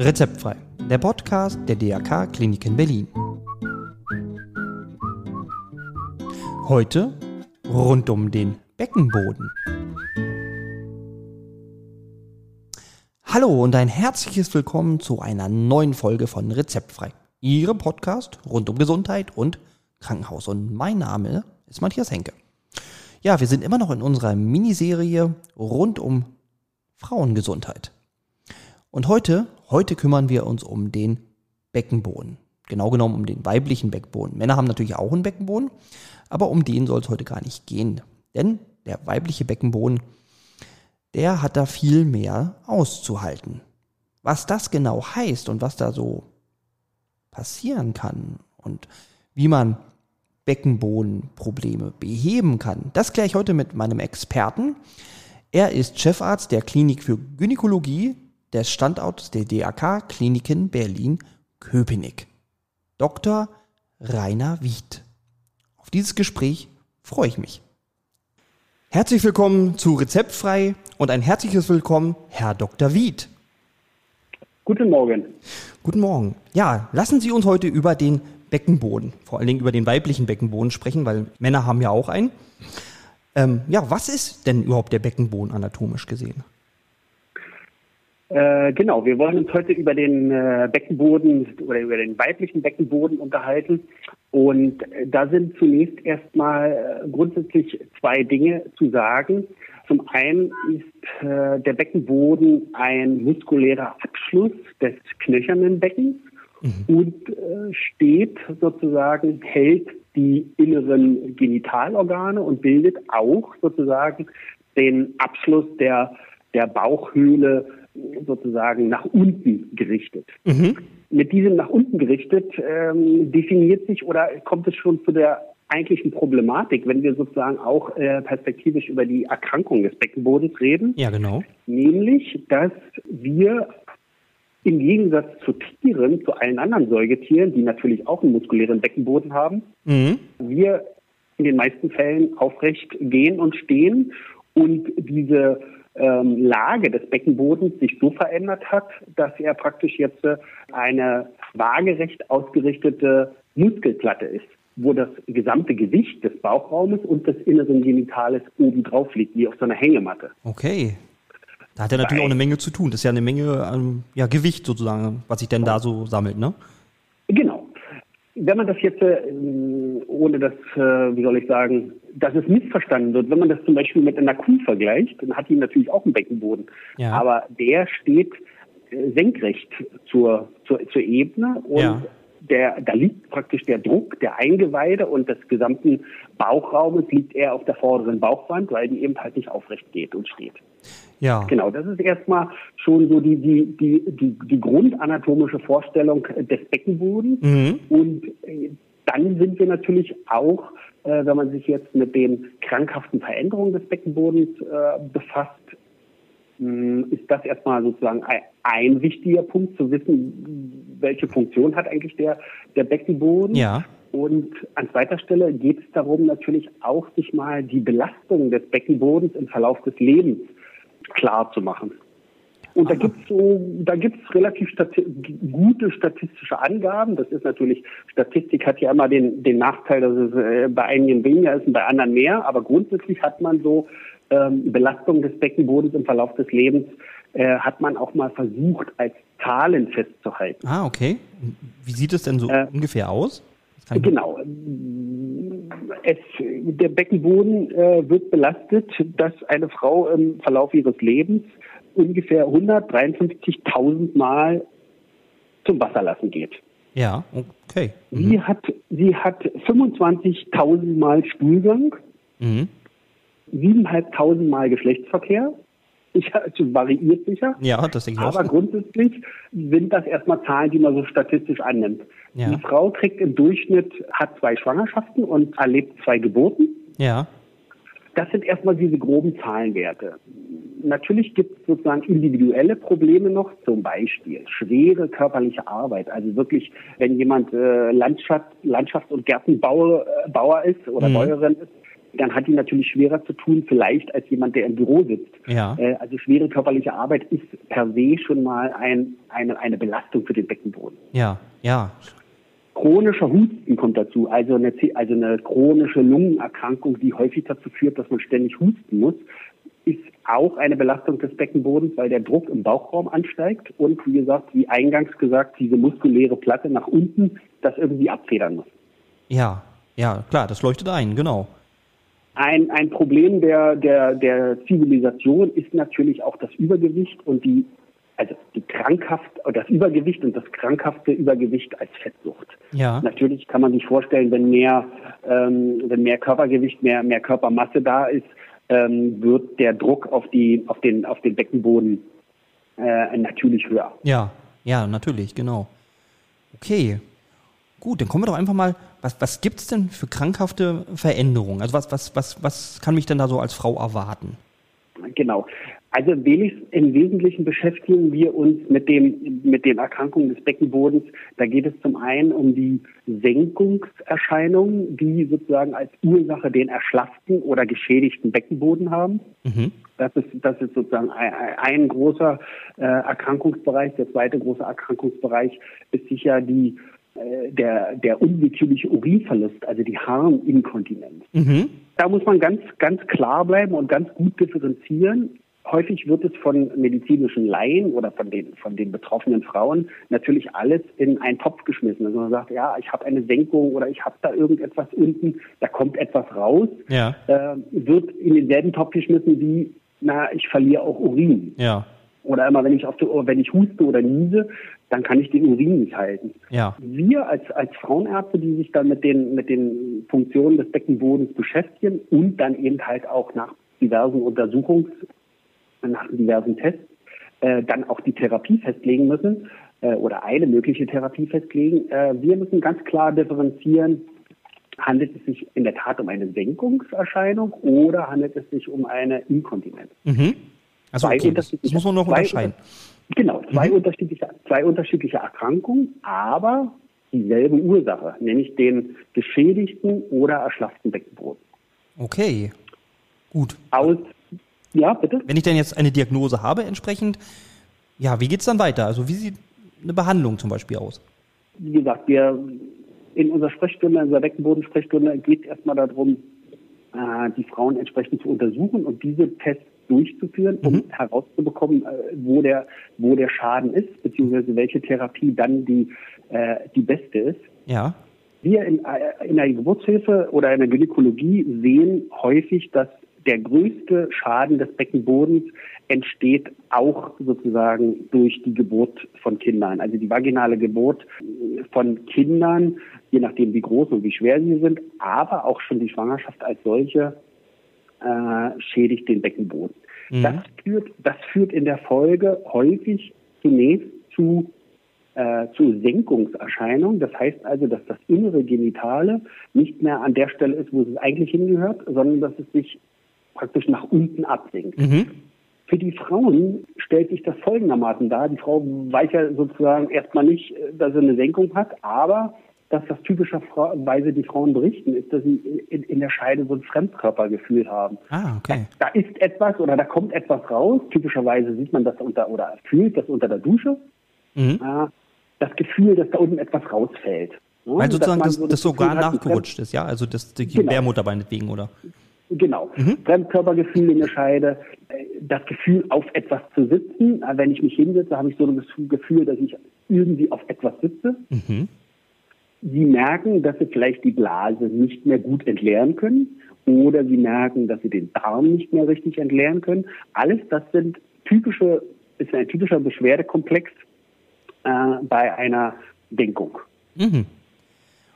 Rezeptfrei, der Podcast der DRK Klinik in Berlin. Heute rund um den Beckenboden. Hallo und ein herzliches Willkommen zu einer neuen Folge von Rezeptfrei, Ihrem Podcast rund um Gesundheit und Krankenhaus. Und mein Name ist Matthias Henke. Ja, wir sind immer noch in unserer Miniserie rund um Frauengesundheit. Und heute, heute kümmern wir uns um den Beckenboden. Genau genommen um den weiblichen Beckenboden. Männer haben natürlich auch einen Beckenboden, aber um den soll es heute gar nicht gehen. Denn der weibliche Beckenboden, der hat da viel mehr auszuhalten. Was das genau heißt und was da so passieren kann und wie man Beckenbodenprobleme beheben kann, das kläre ich heute mit meinem Experten. Er ist Chefarzt der Klinik für Gynäkologie des Standorts der DAK Kliniken Berlin-Köpenick. Dr. Rainer Wied. Auf dieses Gespräch freue ich mich. Herzlich willkommen zu Rezeptfrei und ein herzliches Willkommen, Herr Dr. Wied. Guten Morgen. Guten Morgen. Ja, lassen Sie uns heute über den Beckenboden, vor allen Dingen über den weiblichen Beckenboden sprechen, weil Männer haben ja auch einen. Ähm, ja, was ist denn überhaupt der Beckenboden anatomisch gesehen? Äh, genau, wir wollen uns heute über den äh, Beckenboden oder über den weiblichen Beckenboden unterhalten. Und äh, da sind zunächst erstmal äh, grundsätzlich zwei Dinge zu sagen. Zum einen ist äh, der Beckenboden ein muskulärer Abschluss des knöchernen Beckens mhm. und steht sozusagen, hält die inneren Genitalorgane und bildet auch sozusagen den Abschluss der, der Bauchhöhle sozusagen nach unten gerichtet. Mhm. Mit diesem nach unten gerichtet ähm, definiert sich oder kommt es schon zu der eigentlichen Problematik, wenn wir sozusagen auch äh, perspektivisch über die Erkrankung des Beckenbodens reden. Ja, genau. Nämlich, dass wir im Gegensatz zu Tieren, zu allen anderen Säugetieren, die natürlich auch einen muskulären Beckenboden haben, mhm. wir in den meisten Fällen aufrecht gehen und stehen und diese ähm, Lage des Beckenbodens sich so verändert hat, dass er praktisch jetzt äh, eine waagerecht ausgerichtete Muskelplatte ist, wo das gesamte Gewicht des Bauchraumes und des inneren Genitales oben drauf liegt, wie auf so einer Hängematte. Okay. Da hat er natürlich auch eine Menge zu tun. Das ist ja eine Menge ähm, ja, Gewicht sozusagen, was sich denn da so sammelt, ne? Genau. Wenn man das jetzt, äh, ohne das, äh, wie soll ich sagen, dass es missverstanden wird. Wenn man das zum Beispiel mit einer Kuh vergleicht, dann hat die natürlich auch einen Beckenboden. Ja. Aber der steht äh, senkrecht zur, zur, zur Ebene und ja. der, da liegt praktisch der Druck der Eingeweide und des gesamten Bauchraumes liegt eher auf der vorderen Bauchwand, weil die eben halt nicht aufrecht geht und steht. Ja. Genau, das ist erstmal schon so die, die, die, die, die grundanatomische Vorstellung des Beckenbodens. Mhm. Und äh, dann sind wir natürlich auch äh, wenn man sich jetzt mit den krankhaften Veränderungen des Beckenbodens äh, befasst, mh, hm, ist das erstmal sozusagen ein, ein, wichtiger Punkt, zu wissen, welche Funktion hat eigentlich der, der Beckenboden. Ja. Und an zweiter Stelle geht es darum, natürlich auch sich mal die Belastung des Beckenbodens im Verlauf des Lebens klar zu machen. Und da gibt's so, da gibt's relativ stati gute statistische Angaben. Das ist natürlich, Statistik hat ja immer den, den Nachteil, dass es äh, bei einigen weniger ist und bei anderen mehr. Aber grundsätzlich hat man so ähm, Belastung des Beckenbodens im Verlauf des Lebens, äh, hat man auch mal versucht, als Zahlen festzuhalten. Ah, okay. Wie sieht es denn so äh, ungefähr aus? Genau. Es, der Beckenboden äh, wird belastet, dass eine Frau im Verlauf ihres Lebens ungefähr 153.000 Mal zum Wasserlassen geht. Ja, okay. Mhm. Sie hat, sie hat 25.000 Mal Stuhlgang, mhm. 7.500 Mal Geschlechtsverkehr. Ich, also variiert sicher. Ja, das denke ich Aber auch. grundsätzlich sind das erstmal Zahlen, die man so statistisch annimmt. Ja. Die Frau kriegt im Durchschnitt, hat zwei Schwangerschaften und erlebt zwei Geburten. Ja. Das sind erstmal diese groben Zahlenwerte. Natürlich gibt es sozusagen individuelle Probleme noch, zum Beispiel schwere körperliche Arbeit. Also wirklich, wenn jemand äh, Landschaft, Landschafts- und Gärtenbauer äh, Bauer ist oder mhm. Bäuerin ist, dann hat die natürlich schwerer zu tun, vielleicht als jemand, der im Büro sitzt. Ja. Äh, also schwere körperliche Arbeit ist per se schon mal ein, eine, eine Belastung für den Beckenboden. Ja, ja. Chronischer Husten kommt dazu, also eine, also eine chronische Lungenerkrankung, die häufig dazu führt, dass man ständig husten muss, ist auch eine Belastung des Beckenbodens, weil der Druck im Bauchraum ansteigt und wie gesagt, wie eingangs gesagt, diese muskuläre Platte nach unten das irgendwie abfedern muss. Ja, ja, klar, das leuchtet ein, genau. Ein, ein Problem der, der, der Zivilisation ist natürlich auch das Übergewicht und die, also die krankhaft, das Übergewicht und das krankhafte Übergewicht als Fettsucht. Ja. Natürlich kann man sich vorstellen, wenn mehr, ähm, wenn mehr Körpergewicht, mehr, mehr Körpermasse da ist, ähm, wird der Druck auf die, auf den, auf den Beckenboden äh, natürlich höher. Ja, ja, natürlich, genau. Okay, Gut, dann kommen wir doch einfach mal, was, was gibt es denn für krankhafte Veränderungen? Also was, was, was, was kann mich denn da so als Frau erwarten? Genau. Also im Wesentlichen beschäftigen wir uns mit, dem, mit den Erkrankungen des Beckenbodens. Da geht es zum einen um die Senkungserscheinungen, die sozusagen als Ursache den erschlafften oder geschädigten Beckenboden haben. Mhm. Das, ist, das ist sozusagen ein, ein großer äh, Erkrankungsbereich. Der zweite große Erkrankungsbereich ist sicher die der, der unwillkürliche Urinverlust, also die Harninkontinenz. Mhm. Da muss man ganz, ganz klar bleiben und ganz gut differenzieren. Häufig wird es von medizinischen Laien oder von den, von den betroffenen Frauen natürlich alles in einen Topf geschmissen. Also man sagt, ja, ich habe eine Senkung oder ich habe da irgendetwas unten, da kommt etwas raus, ja. äh, wird in denselben Topf geschmissen wie, na, ich verliere auch Urin. Ja. Oder immer, wenn ich auf die, wenn ich huste oder niese, dann kann ich den Urin nicht halten. Ja. Wir als, als Frauenärzte, die sich dann mit den, mit den Funktionen des Beckenbodens beschäftigen und dann eben halt auch nach diversen Untersuchungs, nach diversen Tests, äh, dann auch die Therapie festlegen müssen äh, oder eine mögliche Therapie festlegen. Äh, wir müssen ganz klar differenzieren, handelt es sich in der Tat um eine Senkungserscheinung oder handelt es sich um eine Inkontinenz? Mhm. Also okay, das, das, muss man noch unterscheiden. Genau, zwei, mhm. unterschiedliche, zwei unterschiedliche Erkrankungen, aber dieselbe Ursache, nämlich den geschädigten oder erschlafften Beckenboden. Okay, gut. Aus, ja, bitte? Wenn ich denn jetzt eine Diagnose habe entsprechend, ja, wie geht es dann weiter? Also wie sieht eine Behandlung zum Beispiel aus? Wie gesagt, wir in unserer Sprechstunde, in unserer Beckenbodensprechstunde geht es erstmal darum, äh, die Frauen entsprechend zu untersuchen und diese Tests durchzuführen, um mhm. herauszubekommen, äh, wo der, wo der Schaden ist, beziehungsweise welche Therapie dann die, äh, die beste ist. Ja. Wir in, äh, in der Geburtshilfe oder in der Gynäkologie sehen häufig, dass der größte Schaden des Beckenbodens entsteht auch sozusagen durch die Geburt von Kindern. Also die vaginale Geburt von Kindern, je nachdem wie groß und wie schwer sie sind, aber auch schon die Schwangerschaft als solche äh, schädigt den Beckenboden. Mhm. Das, führt, das führt in der Folge häufig zunächst zu, äh, zu Senkungserscheinungen. Das heißt also, dass das innere Genitale nicht mehr an der Stelle ist, wo es eigentlich hingehört, sondern dass es sich praktisch nach unten absenkt. Mhm. Für die Frauen stellt sich das folgendermaßen dar. Die Frau weiß ja sozusagen erstmal nicht, äh, dass sie eine Senkung hat, aber dass das typischerweise die Frauen berichten, ist, dass sie in, in, der Scheide so ein Fremdkörpergefühl haben. Ah, okay. Da, da, ist etwas oder da kommt etwas raus. Typischerweise sieht man das unter oder fühlt das unter der Dusche. Mhm. Das Gefühl, dass da unten etwas rausfällt. Weil sozusagen das, so das, das sogar hat, nachgerutscht ist, ja? Also das die genau. Gebärmutter meinetwegen, oder? Genau. Mhm. Fremdkörpergefühl in der Scheide, das Gefühl, auf etwas zu sitzen. Wenn ich mich hinsetze, habe ich so ein Gefühl, dass ich irgendwie auf etwas sitze. Mhm. Sie merken, dass Sie vielleicht die Blase nicht mehr gut entleeren können oder Sie merken, dass Sie den Darm nicht mehr richtig entleeren können. Alles das sind typische, ist ein typischer Beschwerdekomplex äh, bei einer Denkung. Mhm.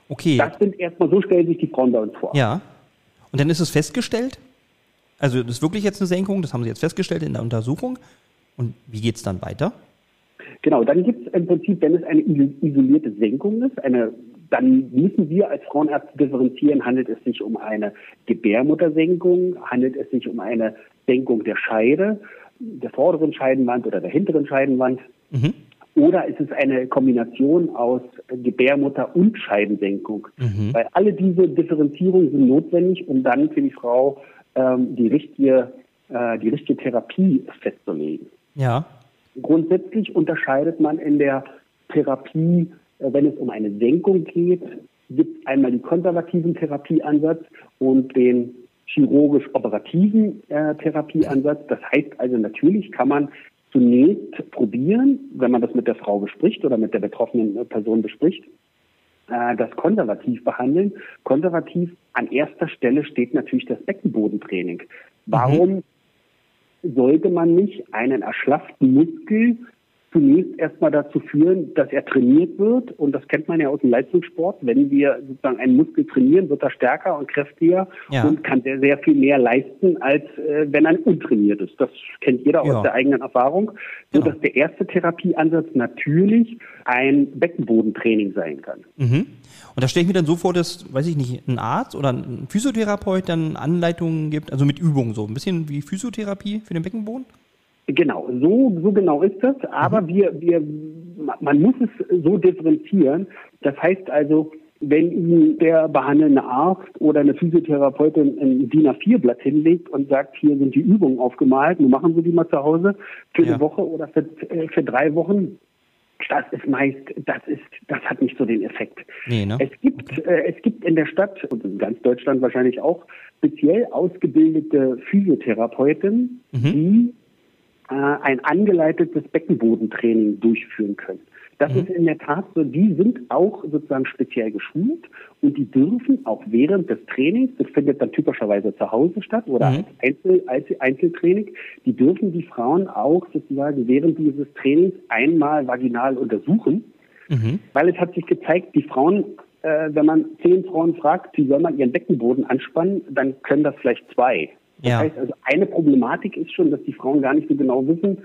Okay. Das sind erstmal, so stellen sich die Frauen bei uns vor. Ja. Und dann ist es festgestellt? Also das ist wirklich jetzt eine Senkung, das haben Sie jetzt festgestellt in der Untersuchung. Und wie geht es dann weiter? Genau, dann gibt es im Prinzip, wenn es eine isolierte Senkung ist, eine dann müssen wir als Frauenärzte differenzieren, handelt es sich um eine Gebärmuttersenkung, handelt es sich um eine Senkung der Scheide, der vorderen Scheidenwand oder der hinteren Scheidenwand. Mhm. Oder ist es eine Kombination aus Gebärmutter und Scheibensenkung? Mhm. Weil alle diese Differenzierungen sind notwendig, um dann für die Frau ähm, die, richtige, äh, die richtige Therapie festzulegen. Ja. Grundsätzlich unterscheidet man in der Therapie, wenn es um eine Senkung geht, gibt es einmal den konservativen Therapieansatz und den chirurgisch-operativen äh, Therapieansatz. Das heißt also, natürlich kann man zunächst probieren, wenn man das mit der Frau bespricht oder mit der betroffenen äh, Person bespricht, äh, das konservativ behandeln. Konservativ an erster Stelle steht natürlich das Beckenbodentraining. Warum mhm. sollte man nicht einen erschlafften Muskel zunächst erstmal dazu führen, dass er trainiert wird. Und das kennt man ja aus dem Leistungssport. Wenn wir sozusagen einen Muskel trainieren, wird er stärker und kräftiger ja. und kann sehr, sehr viel mehr leisten, als äh, wenn er untrainiert ist. Das kennt jeder ja. aus der eigenen Erfahrung. So dass der erste Therapieansatz natürlich ein Beckenbodentraining sein kann. Mhm. Und da stelle ich mir dann so vor, dass, weiß ich nicht, ein Arzt oder ein Physiotherapeut dann Anleitungen gibt, also mit Übungen so, ein bisschen wie Physiotherapie für den Beckenboden? Genau, so, so genau ist das. Aber mhm. wir, wir, man muss es so differenzieren. Das heißt also, wenn Ihnen der behandelnde Arzt oder eine Physiotherapeutin ein DIN A4-Blatt hinlegt und sagt, hier sind die Übungen aufgemalt, nun machen Sie die mal zu Hause für ja. eine Woche oder für, äh, für drei Wochen, das ist meist, das ist, das hat nicht so den Effekt. Nee, ne? Es gibt, okay. äh, es gibt in der Stadt und in ganz Deutschland wahrscheinlich auch speziell ausgebildete Physiotherapeuten, mhm. die äh, ein angeleitetes Beckenbodentraining durchführen können. Das mhm. ist in der Tat so, die sind auch sozusagen speziell geschult und die dürfen auch während des Trainings, das findet dann typischerweise zu Hause statt oder mhm. als, Einzel, als Einzeltraining, die dürfen die Frauen auch sozusagen während dieses Trainings einmal vaginal untersuchen, mhm. weil es hat sich gezeigt, die Frauen äh, wenn man zehn Frauen fragt, sie sollen mal ihren Beckenboden anspannen, dann können das vielleicht zwei. Das ja. heißt also, eine Problematik ist schon, dass die Frauen gar nicht so genau wissen,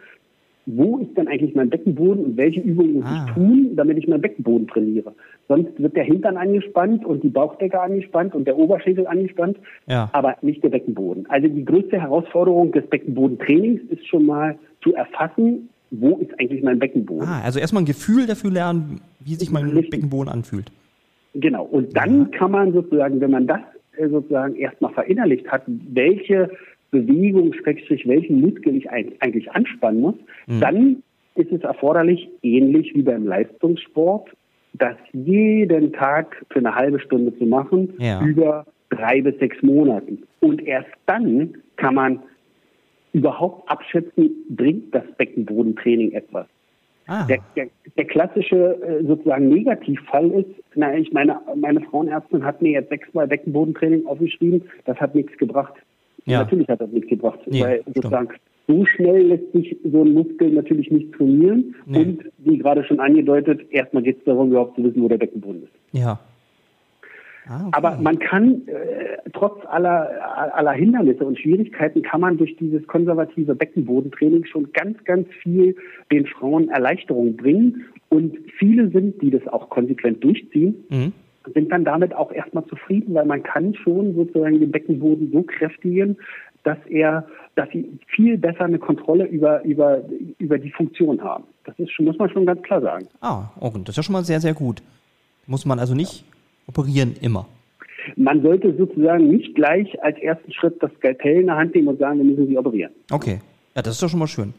wo ist denn eigentlich mein Beckenboden und welche Übungen muss ah. ich tun, damit ich meinen Beckenboden trainiere. Sonst wird der Hintern angespannt und die Bauchdecke angespannt und der Oberschenkel angespannt, ja. aber nicht der Beckenboden. Also die größte Herausforderung des Beckenbodentrainings ist schon mal zu erfassen, wo ist eigentlich mein Beckenboden. Ah, also erstmal ein Gefühl dafür lernen, wie sich mein Richtig. Beckenboden anfühlt. Genau, und dann ja. kann man sozusagen, wenn man das sozusagen erstmal verinnerlicht hat, welche Bewegung, Schrägstrich, welchen Muskel ich eigentlich anspannen muss, mhm. dann ist es erforderlich, ähnlich wie beim Leistungssport, das jeden Tag für eine halbe Stunde zu machen, ja. über drei bis sechs Monaten. Und erst dann kann man überhaupt abschätzen, bringt das Beckenbodentraining etwas. Ah. Der, der, der, klassische äh, sozusagen Negativfall ist, na, ich meine, meine Frauenärztin hat mir jetzt sechsmal Beckenbodentraining aufgeschrieben, das hat nichts gebracht. Ja. Natürlich hat das nichts gebracht, nee, weil sozusagen so schnell lässt sich so ein Muskel natürlich nicht trainieren nee. und wie gerade schon angedeutet, erstmal geht es darum, überhaupt zu wissen, wo der Beckenboden ist. Ja. Ah, okay. Aber man kann, äh, trotz aller, aller Hindernisse und Schwierigkeiten, kann man durch dieses konservative Beckenbodentraining schon ganz, ganz viel den Frauen Erleichterung bringen. Und viele sind, die das auch konsequent durchziehen, mhm. sind dann damit auch erstmal zufrieden, weil man kann schon sozusagen den Beckenboden so kräftigen, dass er, dass sie viel besser eine Kontrolle über, über, über die Funktion haben. Das ist, muss man schon ganz klar sagen. Ah, okay. das ist ja schon mal sehr, sehr gut. Muss man also nicht operieren immer. Man sollte sozusagen nicht gleich als ersten Schritt das Skalpell in der Hand nehmen und sagen, wir müssen sie operieren. Okay, ja, das ist doch schon mal schön.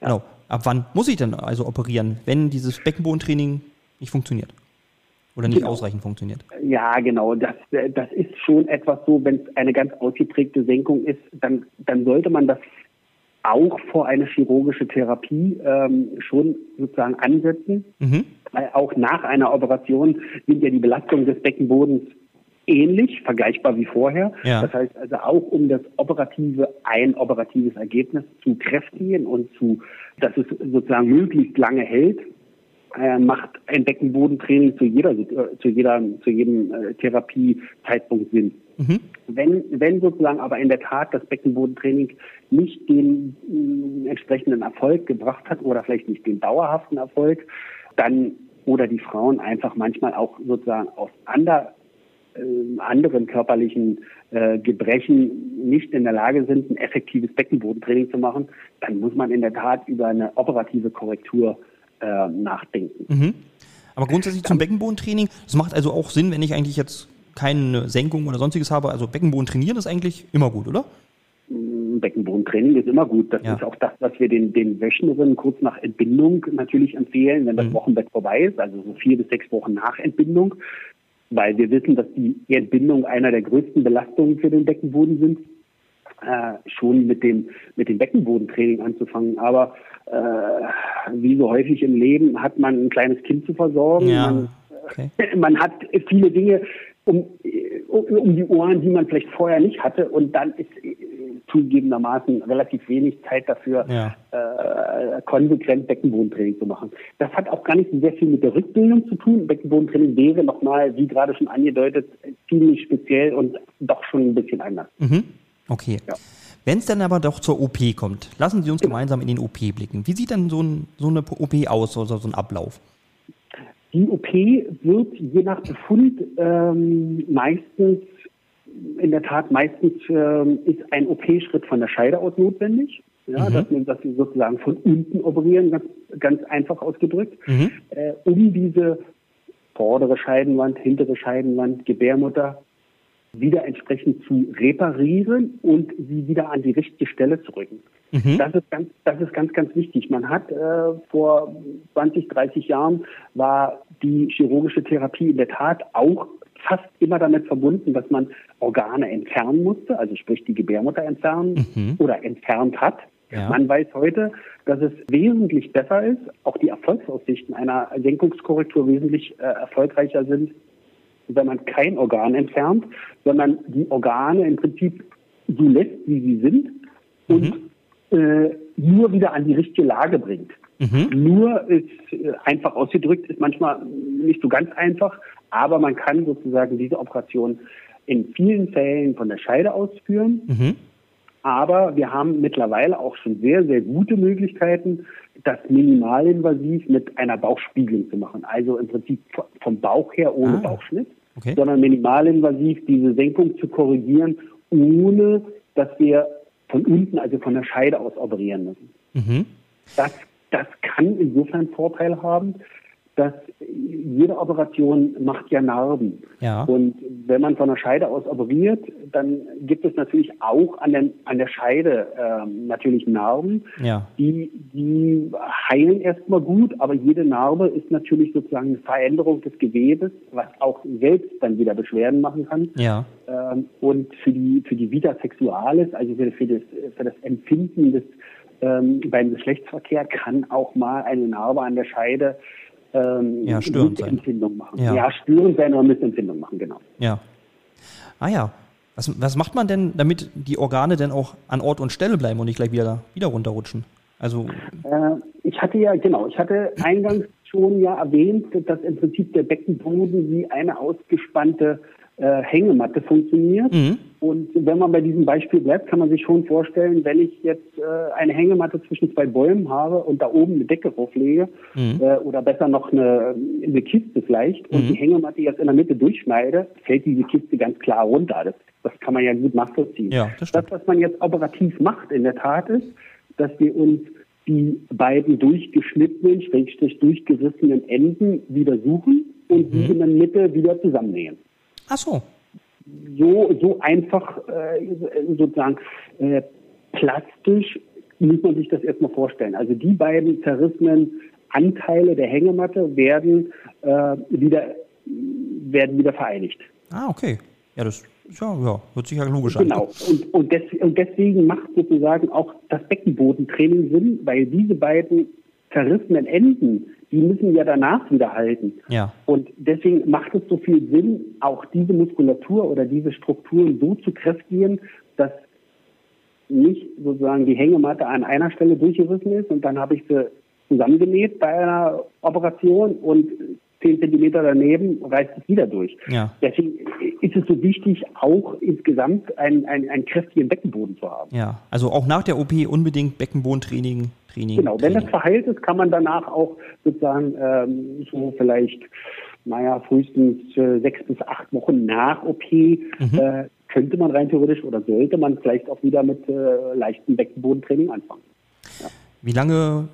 Ja. Genau. Ab wann muss ich denn also operieren, wenn dieses Beckenbodentraining nicht funktioniert? Oder nicht genau. ausreichend funktioniert? Ja, genau. Das, das ist schon etwas so, wenn es eine ganz ausgeprägte Senkung ist, dann, dann sollte man das auch vor eine chirurgische Therapie ähm, schon sozusagen ansetzen. Mhm. Weil auch nach einer Operation sind ja die Belastungen des Beckenbodens ähnlich, vergleichbar wie vorher. Ja. Das heißt also auch, um das operative, ein operatives Ergebnis zu kräftigen und zu, dass es sozusagen möglichst lange hält, äh, macht ein Beckenbodentraining zu jeder, äh, zu jeder, zu jedem äh, Therapiezeitpunkt Sinn. Mhm. Wenn, wenn sozusagen aber in der Tat das Beckenbodentraining nicht den äh, entsprechenden Erfolg gebracht hat oder vielleicht nicht den dauerhaften Erfolg, dann oder die Frauen einfach manchmal auch sozusagen aus ander, äh, anderen körperlichen äh, Gebrechen nicht in der Lage sind, ein effektives Beckenbodentraining zu machen, dann muss man in der Tat über eine operative Korrektur äh, nachdenken. Mhm. Aber grundsätzlich zum Beckenbodentraining, das macht also auch Sinn, wenn ich eigentlich jetzt keine Senkung oder sonstiges habe. Also Beckenboden trainieren ist eigentlich immer gut, oder? Beckenbodentraining ist immer gut. Das ja. ist auch das, was wir den, den Wöchnerinnen kurz nach Entbindung natürlich empfehlen, wenn das mhm. Wochenbett vorbei ist, also so vier bis sechs Wochen nach Entbindung, weil wir wissen, dass die Entbindung einer der größten Belastungen für den Beckenboden sind. Äh, schon mit dem mit dem Beckenbodentraining anzufangen. Aber äh, wie so häufig im Leben hat man ein kleines Kind zu versorgen. Ja. Man, okay. man hat viele Dinge um, um die Ohren, die man vielleicht vorher nicht hatte. Und dann ist zugegebenermaßen relativ wenig Zeit dafür, ja. äh, konsequent Beckenbodentraining zu machen. Das hat auch gar nicht sehr viel mit der Rückbildung zu tun. Beckenbodentraining wäre nochmal, wie gerade schon angedeutet, ziemlich speziell und doch schon ein bisschen anders. Mhm. Okay. Ja. Wenn es dann aber doch zur OP kommt, lassen Sie uns genau. gemeinsam in den OP blicken. Wie sieht denn so, ein, so eine OP aus, also so ein Ablauf? Die OP wird je nach Befund ähm, meistens, in der Tat meistens ähm, ist ein OP-Schritt von der Scheide aus notwendig. Ja, mhm. dass, wir, dass wir sozusagen von unten operieren, ganz, ganz einfach ausgedrückt, mhm. äh, um diese vordere Scheidenwand, hintere Scheidenwand, Gebärmutter wieder entsprechend zu reparieren und sie wieder an die richtige Stelle zu rücken. Mhm. Das ist ganz, das ist ganz, ganz wichtig. Man hat äh, vor 20, 30 Jahren war die chirurgische Therapie in der Tat auch fast immer damit verbunden, dass man Organe entfernen musste, also sprich die Gebärmutter entfernen mhm. oder entfernt hat. Ja. Man weiß heute, dass es wesentlich besser ist, auch die Erfolgsaussichten einer Senkungskorrektur wesentlich äh, erfolgreicher sind, wenn man kein Organ entfernt, sondern die Organe im Prinzip so lässt, wie sie sind und mhm. äh, nur wieder an die richtige Lage bringt. Mhm. Nur ist äh, einfach ausgedrückt, ist manchmal nicht so ganz einfach, aber man kann sozusagen diese Operation in vielen Fällen von der Scheide ausführen. Mhm. Aber wir haben mittlerweile auch schon sehr, sehr gute Möglichkeiten, das minimalinvasiv mit einer Bauchspiegelung zu machen. Also im Prinzip vom Bauch her ohne ah, Bauchschnitt, okay. sondern minimalinvasiv diese Senkung zu korrigieren, ohne dass wir von unten, also von der Scheide aus operieren müssen. Mhm. Das, das kann insofern Vorteil haben, dass jede Operation macht ja Narben. Ja. Und wenn man von der Scheide aus operiert, dann gibt es natürlich auch an der, an der Scheide äh, natürlich Narben. Ja. Die, die heilen erstmal gut, aber jede Narbe ist natürlich sozusagen eine Veränderung des Gewebes, was auch selbst dann wieder Beschwerden machen kann. Ja. Ähm, und für die, für die Vita Sexualis, also für, für, das, für das Empfinden des, ähm, beim Geschlechtsverkehr kann auch mal eine Narbe an der Scheide ähm, ja, störend Missempfindung machen. Ja. ja, störend sein oder Missempfindung machen, genau. Ja. Ah ja. Was, was macht man denn, damit die Organe denn auch an Ort und Stelle bleiben und nicht gleich wieder, wieder runterrutschen? Also äh, ich hatte ja, genau, ich hatte eingangs schon ja erwähnt, dass im Prinzip der Beckenboden wie eine ausgespannte äh, Hängematte funktioniert. Mhm. Und wenn man bei diesem Beispiel bleibt, kann man sich schon vorstellen, wenn ich jetzt äh, eine Hängematte zwischen zwei Bäumen habe und da oben eine Decke drauflege mhm. äh, oder besser noch eine, eine Kiste vielleicht und mhm. die Hängematte jetzt in der Mitte durchschneide, fällt diese Kiste ganz klar runter. Das, das kann man ja gut nachvollziehen. Ja, das, das, was man jetzt operativ macht, in der Tat ist, dass wir uns die beiden durchgeschnittenen, schrägstrich durchgerissenen Enden wieder suchen und mhm. die in der Mitte wieder zusammennähen. Ach so. So, so einfach äh, sozusagen äh, plastisch muss man sich das erstmal vorstellen. Also die beiden zerrissenen Anteile der Hängematte werden äh, wieder werden wieder vereinigt. Ah, okay. Ja, das ja, ja, hört sich ja logisch an. Genau. Und, und, des, und deswegen macht sozusagen auch das Beckenbodentraining Sinn, weil diese beiden zerrissenen Enden, die müssen ja danach wieder halten. Ja. Und deswegen macht es so viel Sinn, auch diese Muskulatur oder diese Strukturen so zu kräftigen, dass nicht sozusagen die Hängematte an einer Stelle durchgerissen ist und dann habe ich sie zusammengenäht bei einer Operation und zehn Zentimeter daneben reißt es wieder durch. Ja. Deswegen ist es so wichtig, auch insgesamt einen, einen, einen kräftigen Beckenboden zu haben. Ja, also auch nach der OP unbedingt Beckenbodentraining. Training, genau, wenn das verheilt ist, kann man danach auch sozusagen ähm, so vielleicht, naja, frühestens äh, sechs bis acht Wochen nach OP mhm. äh, könnte man rein theoretisch oder sollte man vielleicht auch wieder mit äh, leichtem Beckenbodentraining anfangen. Ja. Wie lange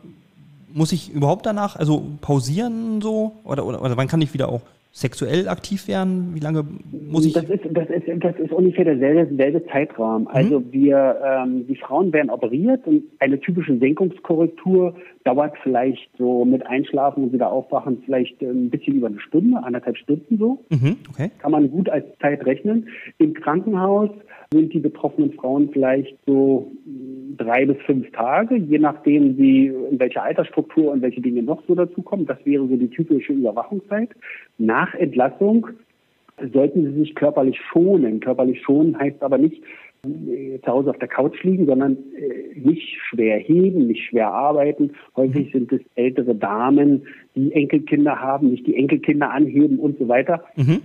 muss ich überhaupt danach, also pausieren so? Oder, oder, oder wann kann ich wieder auch sexuell aktiv werden? Wie lange muss ich? Das ist, das ist, das ist ungefähr derselbe, derselbe Zeitraum. Mhm. Also wir, ähm, die Frauen werden operiert und eine typische Senkungskorrektur dauert vielleicht so mit Einschlafen und wieder aufwachen vielleicht ein bisschen über eine Stunde, anderthalb Stunden so. Mhm, okay. Kann man gut als Zeit rechnen. Im Krankenhaus sind die betroffenen Frauen vielleicht so drei bis fünf Tage, je nachdem, wie, in welcher Altersstruktur und welche Dinge noch so dazukommen. Das wäre so die typische Überwachungszeit. Nach Entlassung sollten sie sich körperlich schonen. Körperlich schonen heißt aber nicht äh, zu Hause auf der Couch liegen, sondern äh, nicht schwer heben, nicht schwer arbeiten. Häufig sind es ältere Damen, die Enkelkinder haben, nicht die Enkelkinder anheben und so weiter. Mhm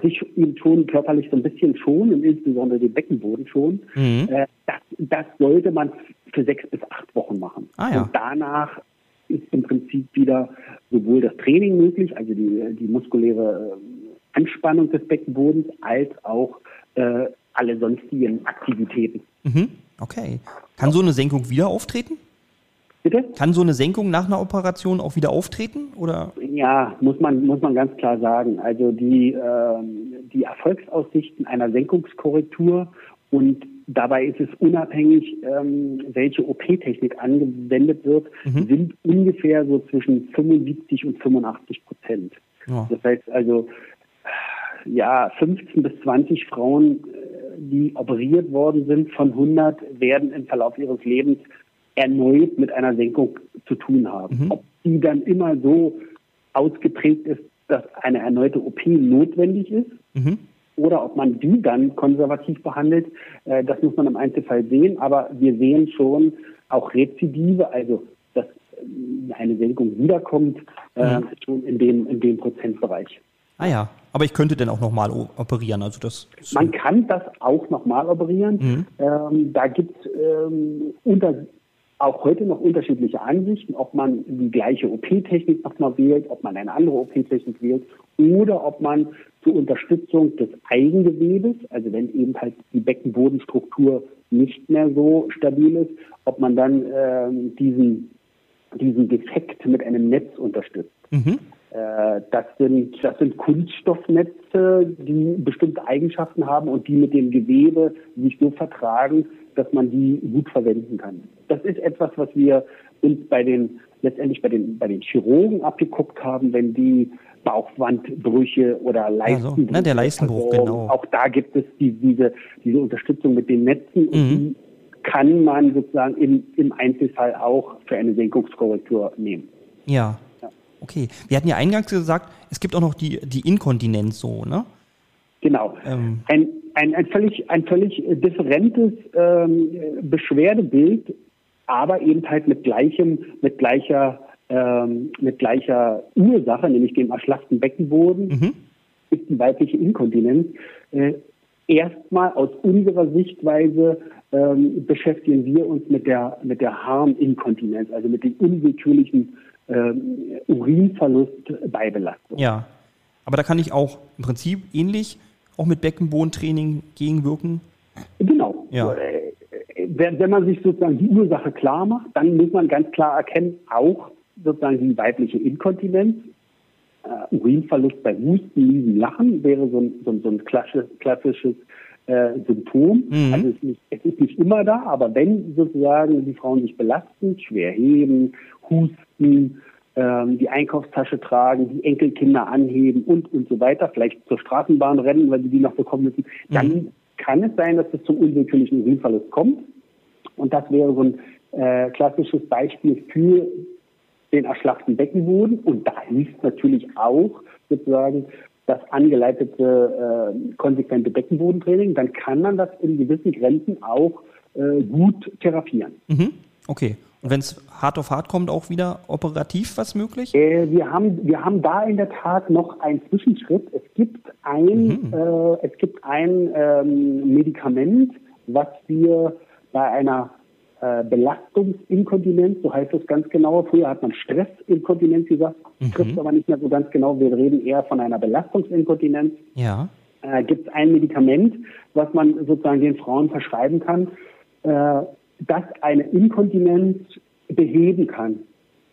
sich eben schon körperlich so ein bisschen schonen, insbesondere den Beckenboden schon. Mhm. Äh, das, das, sollte man für sechs bis acht Wochen machen. Ah, ja. Und danach ist im Prinzip wieder sowohl das Training möglich, also die, die muskuläre äh, Anspannung des Beckenbodens, als auch äh, alle sonstigen Aktivitäten. Mhm. Okay. Kann so eine Senkung wieder auftreten? Bitte? Kann so eine Senkung nach einer Operation auch wieder auftreten? Oder? Ja, muss man, muss man ganz klar sagen. Also die, äh, die Erfolgsaussichten einer Senkungskorrektur und dabei ist es unabhängig, ähm, welche OP-Technik angewendet wird, mhm. sind ungefähr so zwischen 75 und 85 Prozent. Ja. Das heißt also, ja, 15 bis 20 Frauen, äh, die operiert worden sind von 100, werden im Verlauf ihres Lebens erneut mit einer Senkung zu tun haben. Mhm. Ob die dann immer so ausgeprägt ist, dass eine erneute OP notwendig ist, mhm. oder ob man die dann konservativ behandelt, äh, das muss man im Einzelfall sehen. Aber wir sehen schon auch Rezidive, also dass äh, eine Senkung wiederkommt, äh, mhm. schon in dem, in dem Prozentbereich. Ah ja, aber ich könnte denn auch nochmal operieren. Also das Man kann das auch nochmal operieren. Mhm. Ähm, da gibt es ähm, unter auch heute noch unterschiedliche Ansichten, ob man die gleiche OP-Technik nochmal wählt, ob man eine andere OP-Technik wählt oder ob man zur Unterstützung des Eigengewebes, also wenn eben halt die Beckenbodenstruktur nicht mehr so stabil ist, ob man dann äh, diesen, diesen Defekt mit einem Netz unterstützt. Mhm. Äh, das sind, das sind Kunststoffnetze, die bestimmte Eigenschaften haben und die mit dem Gewebe sich so vertragen, dass man die gut verwenden kann. Das ist etwas, was wir uns bei den letztendlich bei den bei den Chirurgen abgeguckt haben, wenn die Bauchwandbrüche oder Leistenbrüche. Also, ne, der Leistenbruch, genau. Auch da gibt es die, diese, diese Unterstützung mit den Netzen mhm. und die kann man sozusagen im, im Einzelfall auch für eine Senkungskorrektur nehmen. Ja. ja. Okay. Wir hatten ja eingangs gesagt, es gibt auch noch die, die Inkontinenz so, ne? Genau. Ähm. Ein, ein, ein, völlig, ein völlig differentes ähm, Beschwerdebild, aber eben halt mit gleichem, mit gleicher, ähm, mit gleicher Ursache, nämlich dem erschlafften Beckenboden, mhm. ist die weibliche Inkontinenz. Äh, erstmal aus unserer Sichtweise ähm, beschäftigen wir uns mit der, mit der Harninkontinenz, also mit dem unwillkürlichen ähm, Urinverlust bei Belastung. Ja, aber da kann ich auch im Prinzip ähnlich auch mit Beckenbodentraining gegenwirken? Genau. Ja. Äh, wenn, wenn man sich sozusagen die Ursache klar macht, dann muss man ganz klar erkennen, auch sozusagen die weibliche Inkontinenz, äh, Urinverlust bei Husten, Niesen, Lachen wäre so ein, so, so ein klassisches, klassisches äh, Symptom. Mhm. Also es ist, nicht, es ist nicht immer da, aber wenn sozusagen die Frauen sich belasten, schwer heben, husten, ähm, die Einkaufstasche tragen, die Enkelkinder anheben und, und so weiter, vielleicht zur Straßenbahn rennen, weil sie die noch bekommen müssen, dann mhm. kann es sein, dass es zum unwillkürlichen Urinverlust kommt. Und das wäre so ein äh, klassisches Beispiel für den erschlafften Beckenboden. Und da hilft natürlich auch sozusagen das angeleitete äh, konsequente Beckenbodentraining. Dann kann man das in gewissen Grenzen auch äh, gut therapieren. Mhm. Okay. Und wenn es hart auf hart kommt, auch wieder operativ was möglich? Äh, wir, haben, wir haben da in der Tat noch einen Zwischenschritt. Es gibt ein, mhm. äh, es gibt ein ähm, Medikament, was wir bei einer äh, Belastungsinkontinenz, so heißt es ganz genau. Früher hat man Stressinkontinenz gesagt, mhm. trifft aber nicht mehr so ganz genau. Wir reden eher von einer Belastungsinkontinenz. Ja. Äh, gibt es ein Medikament, was man sozusagen den Frauen verschreiben kann, äh, das eine Inkontinenz beheben kann.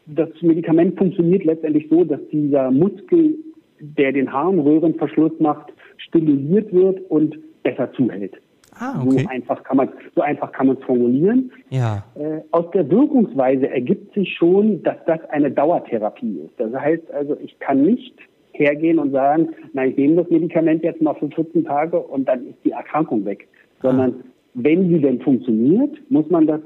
das Medikament funktioniert letztendlich so, dass dieser Muskel, der den Harnröhrenverschluss macht, stimuliert wird und besser zuhält. Ah, okay. So einfach kann man so einfach kann man es formulieren. Ja. Äh, aus der Wirkungsweise ergibt sich schon, dass das eine Dauertherapie ist. Das heißt also, ich kann nicht hergehen und sagen, na, ich nehme das Medikament jetzt mal für 14 Tage und dann ist die Erkrankung weg. Sondern ah. Wenn sie denn funktioniert, muss man das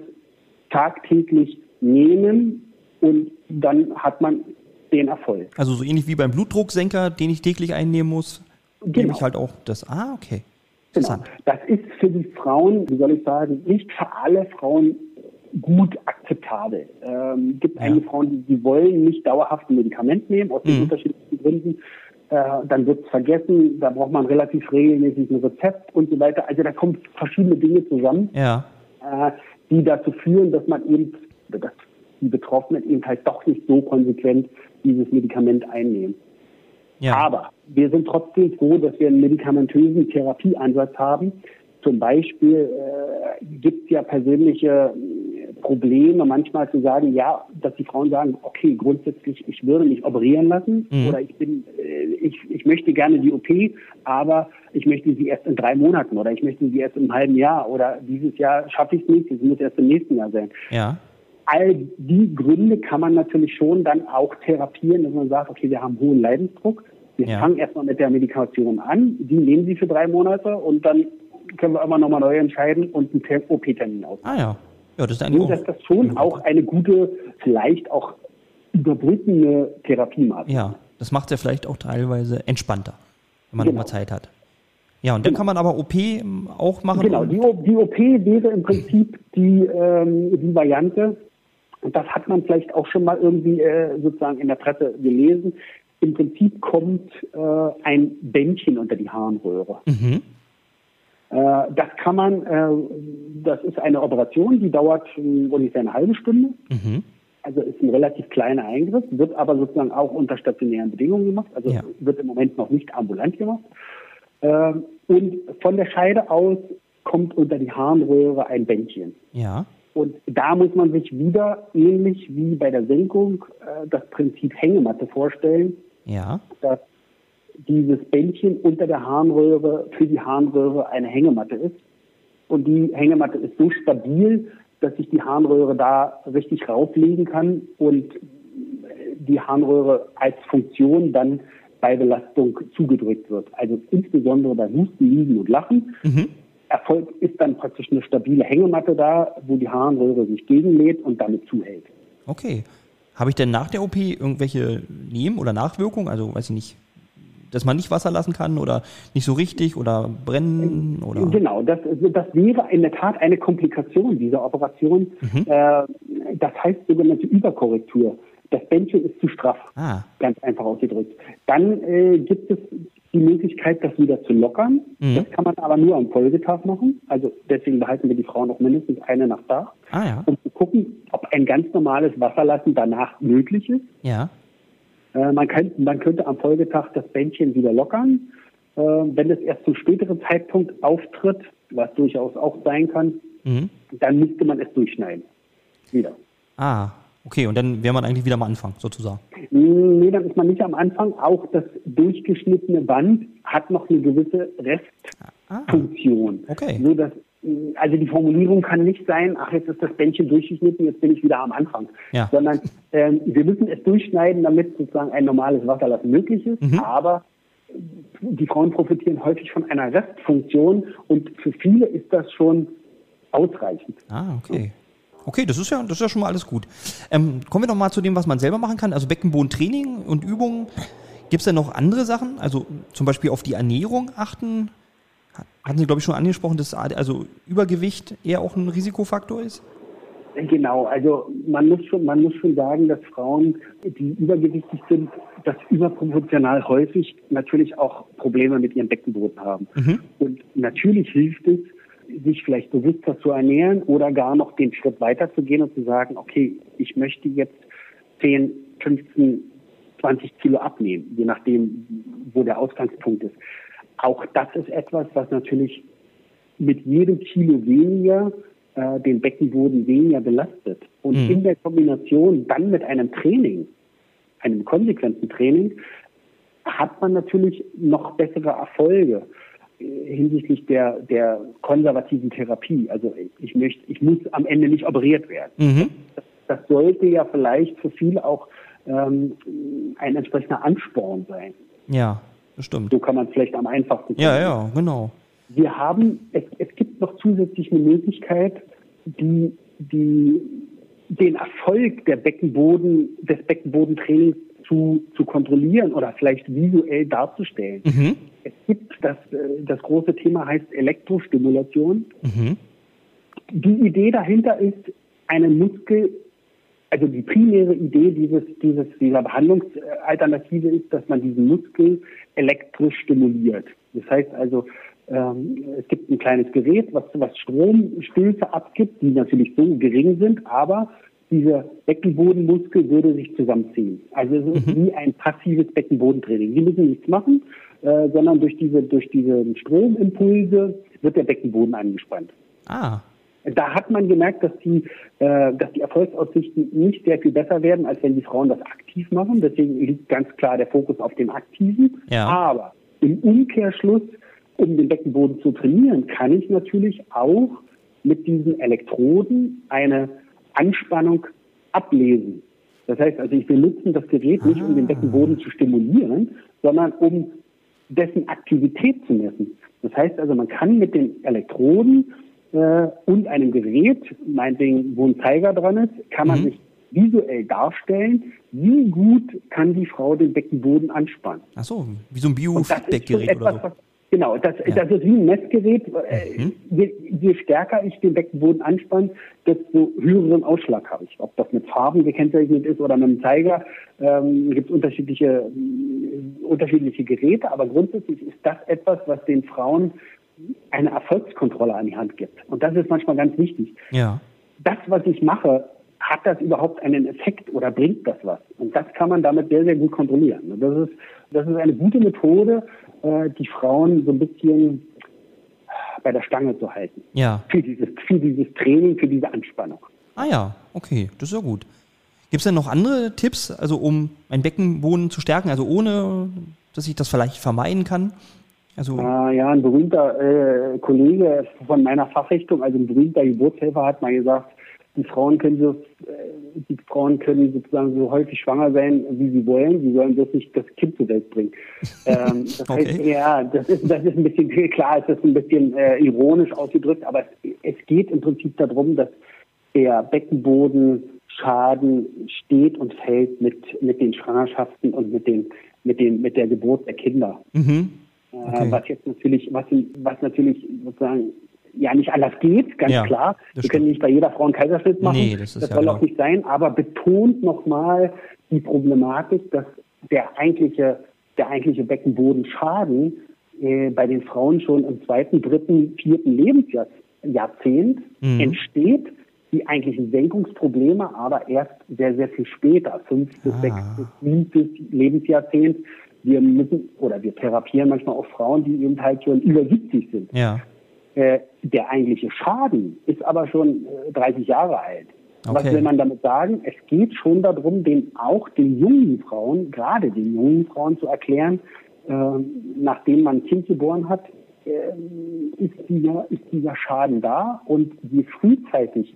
tagtäglich nehmen und dann hat man den Erfolg. Also so ähnlich wie beim Blutdrucksenker, den ich täglich einnehmen muss, genau. nehme ich halt auch das. Ah, okay. Genau. Das ist für die Frauen, wie soll ich sagen, nicht für alle Frauen gut akzeptabel. Ähm, gibt ja. einige Frauen, die, die wollen nicht dauerhaft ein Medikament nehmen, aus den mhm. unterschiedlichen Gründen. Äh, dann wird es vergessen, da braucht man relativ regelmäßig ein Rezept und so weiter. Also da kommen verschiedene Dinge zusammen, ja. äh, die dazu führen, dass man eben, dass die Betroffenen eben halt doch nicht so konsequent dieses Medikament einnehmen. Ja. Aber wir sind trotzdem froh, dass wir einen medikamentösen Therapieansatz haben. Zum Beispiel äh, gibt es ja persönliche Probleme, manchmal zu sagen, ja, dass die Frauen sagen, okay, grundsätzlich, ich würde mich operieren lassen mhm. oder ich bin, äh, ich, ich möchte gerne die OP, aber ich möchte sie erst in drei Monaten oder ich möchte sie erst im halben Jahr oder dieses Jahr schaffe ich es nicht, sie muss erst im nächsten Jahr sein. Ja. All die Gründe kann man natürlich schon dann auch therapieren, dass man sagt, okay, wir haben hohen Leidensdruck, wir ja. fangen erstmal mit der Medikation an, die nehmen Sie für drei Monate und dann können wir immer nochmal neu entscheiden und einen OP-Termin aus. Ah ja. Ja, das ist eigentlich so, dass das schon auch eine gute, vielleicht auch überbrückende Therapiemaßnahme. Ja, das macht es ja vielleicht auch teilweise entspannter, wenn man genau. nochmal Zeit hat. Ja, und dann genau. kann man aber OP auch machen. Genau, die, die OP wäre im Prinzip die, ähm, die Variante, und das hat man vielleicht auch schon mal irgendwie äh, sozusagen in der Presse gelesen, im Prinzip kommt äh, ein Bändchen unter die Harnröhre. Mhm. Äh, das kann man, äh, das ist eine Operation, die dauert äh, ungefähr eine halbe Stunde. Mhm. Also ist ein relativ kleiner Eingriff, wird aber sozusagen auch unter stationären Bedingungen gemacht. Also ja. wird im Moment noch nicht ambulant gemacht. Äh, und von der Scheide aus kommt unter die Harnröhre ein Bändchen. Ja. Und da muss man sich wieder ähnlich wie bei der Senkung das Prinzip Hängematte vorstellen ja. dass dieses Bändchen unter der Harnröhre für die Harnröhre eine Hängematte ist. Und die Hängematte ist so stabil, dass ich die Harnröhre da richtig rauflegen kann und die Harnröhre als Funktion dann bei Belastung zugedrückt wird. Also insbesondere bei Husten, Niesen und Lachen. Mhm. Erfolg ist dann praktisch eine stabile Hängematte da, wo die Harnröhre sich gegenlädt und damit zuhält. Okay. Habe ich denn nach der OP irgendwelche Neben- oder Nachwirkungen? Also weiß ich nicht, dass man nicht Wasser lassen kann oder nicht so richtig oder brennen oder? Genau, das, das wäre in der Tat eine Komplikation dieser Operation. Mhm. Äh, das heißt sogenannte Überkorrektur. Das Bändchen ist zu straff, ah. ganz einfach ausgedrückt. Dann äh, gibt es die Möglichkeit, das wieder zu lockern. Mhm. Das kann man aber nur am Folgetag machen. Also deswegen behalten wir die Frauen noch mindestens eine Nacht da, ah, ja. um zu gucken, ob ein ganz normales Wasserlassen danach möglich ist. Ja. Äh, man, kann, man könnte am Folgetag das Bändchen wieder lockern. Äh, wenn es erst zum späteren Zeitpunkt auftritt, was durchaus auch sein kann, mhm. dann müsste man es durchschneiden. Wieder. Ah, Okay, und dann wäre man eigentlich wieder am Anfang sozusagen. Nee, dann ist man nicht am Anfang. Auch das durchgeschnittene Band hat noch eine gewisse Restfunktion. Ah, okay. So dass, also die Formulierung kann nicht sein, ach, jetzt ist das Bändchen durchgeschnitten, jetzt bin ich wieder am Anfang. Ja. Sondern ähm, wir müssen es durchschneiden, damit sozusagen ein normales Wasserlassen möglich ist. Mhm. Aber die Frauen profitieren häufig von einer Restfunktion und für viele ist das schon ausreichend. Ah, okay. Okay, das ist ja, das ist ja schon mal alles gut. Ähm, kommen wir noch mal zu dem, was man selber machen kann. Also Beckenbodentraining und Übungen. Gibt es denn noch andere Sachen? Also zum Beispiel auf die Ernährung achten? Hatten Sie, glaube ich, schon angesprochen, dass also Übergewicht eher auch ein Risikofaktor ist? Genau, also man muss schon, man muss schon sagen, dass Frauen, die übergewichtig sind, das überproportional häufig natürlich auch Probleme mit ihrem Beckenboden haben. Mhm. Und natürlich hilft es, sich vielleicht bewusster zu ernähren oder gar noch den Schritt weiter zu gehen und zu sagen, okay, ich möchte jetzt 10, 15, 20 Kilo abnehmen, je nachdem, wo der Ausgangspunkt ist. Auch das ist etwas, was natürlich mit jedem Kilo weniger äh, den Beckenboden weniger belastet. Und mhm. in der Kombination dann mit einem Training, einem konsequenten Training, hat man natürlich noch bessere Erfolge hinsichtlich der, der konservativen Therapie. Also ich möchte, ich muss am Ende nicht operiert werden. Mhm. Das, das, sollte ja vielleicht für viele auch ähm, ein entsprechender Ansporn sein. Ja, bestimmt. So kann man es vielleicht am einfachsten. Ja, ja, genau. Wir haben, es, es gibt noch zusätzlich eine Möglichkeit, die, die den Erfolg der Beckenboden, des Beckenbodentrainings zu, zu kontrollieren oder vielleicht visuell darzustellen. Mhm. Es gibt das, äh, das große Thema heißt Elektrostimulation. Mhm. Die Idee dahinter ist, einen Muskel, also die primäre Idee dieses, dieses, dieser Behandlungsalternative ist, dass man diesen Muskel elektrisch stimuliert. Das heißt also, ähm, es gibt ein kleines Gerät, was, was Stromstöße abgibt, die natürlich so gering sind, aber dieser Beckenbodenmuskel würde sich zusammenziehen. Also es ist mhm. wie ein passives Beckenbodentraining. Sie müssen nichts machen, äh, sondern durch diese, durch diese Stromimpulse wird der Beckenboden angespannt. Ah. Da hat man gemerkt, dass die, äh, dass die Erfolgsaussichten nicht sehr viel besser werden, als wenn die Frauen das aktiv machen. Deswegen liegt ganz klar der Fokus auf dem Aktiven. Ja. Aber im Umkehrschluss, um den Beckenboden zu trainieren, kann ich natürlich auch mit diesen Elektroden eine Anspannung ablesen. Das heißt also, ich benutze das Gerät nicht, um den Beckenboden zu stimulieren, sondern um dessen Aktivität zu messen. Das heißt also, man kann mit den Elektroden äh, und einem Gerät, meinetwegen, wo ein Zeiger dran ist, kann man mhm. sich visuell darstellen, wie gut kann die Frau den Beckenboden anspannen. Ach so, wie so ein Biofeedback-Gerät oder so. Genau, das, ja. das ist wie ein Messgerät. Äh, mhm. Je, je, stärker ich den Beckenboden anspanne, desto höheren Ausschlag habe ich. Ob das mit Farben gekennzeichnet ist oder mit einem Zeiger, ähm, gibt es unterschiedliche, äh, unterschiedliche Geräte. Aber grundsätzlich ist das etwas, was den Frauen eine Erfolgskontrolle an die Hand gibt. Und das ist manchmal ganz wichtig. Ja. Das, was ich mache, hat das überhaupt einen Effekt oder bringt das was? Und das kann man damit sehr, sehr gut kontrollieren. Das ist, das ist eine gute Methode, äh, die Frauen so ein bisschen bei der Stange zu halten. Ja. Für dieses, für dieses Training, für diese Anspannung. Ah ja, okay, das ist ja gut. Gibt es denn noch andere Tipps, also um ein Beckenboden zu stärken, also ohne, dass ich das vielleicht vermeiden kann? Also ah, ja, ein berühmter äh, Kollege von meiner Fachrichtung, also ein berühmter Geburtshelfer, hat mal gesagt, die Frauen können so, äh, die Frauen können sozusagen so häufig schwanger sein, wie sie wollen. Sie sollen bloß nicht das Kind zur Welt bringen. ähm, das okay. heißt, ja, das ist, das ist ein bisschen, klar ist das ein bisschen äh, ironisch ausgedrückt, aber es, es geht im Prinzip darum, dass der Beckenbodenschaden steht und fällt mit, mit den Schwangerschaften und mit den, mit den, mit der Geburt der Kinder. Mhm. Äh, okay. Was jetzt natürlich, was, was natürlich sozusagen ja nicht anders geht, ganz ja, klar. Wir können nicht bei jeder Frau einen Kaiserschnitt machen. Nee, das, das soll auch nicht sein, aber betont nochmal die Problematik, dass der eigentliche, der eigentliche Beckenbodenschaden äh, bei den Frauen schon im zweiten, dritten, vierten Lebensjahrzehnt mhm. entsteht. Die eigentlichen Senkungsprobleme aber erst sehr, sehr viel später, fünf bis ah. sechs bis siebtes Lebensjahrzehnt. Wir müssen oder wir therapieren manchmal auch Frauen, die eben halt schon über 70 sind. Ja. Äh, der eigentliche Schaden ist aber schon äh, 30 Jahre alt. Okay. Was will man damit sagen? Es geht schon darum, den auch den jungen Frauen, gerade den jungen Frauen zu erklären, äh, nachdem man ein Kind geboren hat, äh, ist, dieser, ist dieser Schaden da und je frühzeitig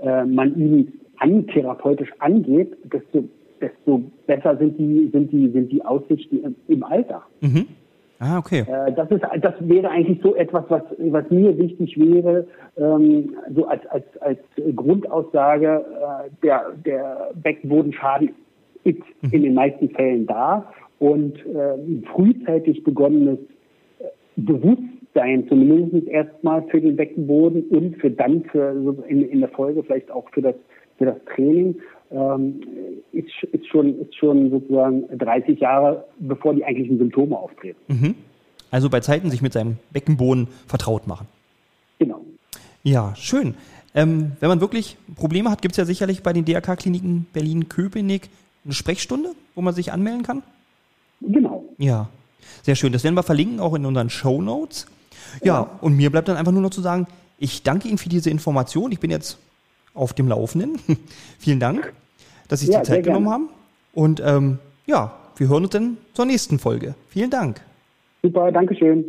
äh, man ihn an, therapeutisch angeht, desto, desto besser sind die, sind die, sind die Aussichten im, Alter. Mhm. Ah, okay. Äh, das, ist, das wäre eigentlich so etwas, was, was mir wichtig wäre, ähm, so als, als, als Grundaussage, äh, der, der Beckenbodenschaden ist mhm. in den meisten Fällen da und äh, frühzeitig begonnenes äh, Bewusstsein, zumindest erstmal für den Beckenboden und für dann für in, in der Folge vielleicht auch für das, für das Training, ähm, ist, ist, schon, ist schon sozusagen 30 Jahre, bevor die eigentlichen Symptome auftreten. Mhm. Also bei Zeiten sich mit seinem Beckenboden vertraut machen. Genau. Ja, schön. Ähm, wenn man wirklich Probleme hat, gibt es ja sicherlich bei den DRK-Kliniken Berlin-Köpenick eine Sprechstunde, wo man sich anmelden kann? Genau. Ja, sehr schön. Das werden wir verlinken, auch in unseren Show Notes. Ja, ja, und mir bleibt dann einfach nur noch zu sagen, ich danke Ihnen für diese Information. Ich bin jetzt auf dem Laufenden. Vielen Dank, dass Sie ja, die Zeit genommen haben. Und ähm, ja, wir hören uns dann zur nächsten Folge. Vielen Dank. Super, Dankeschön.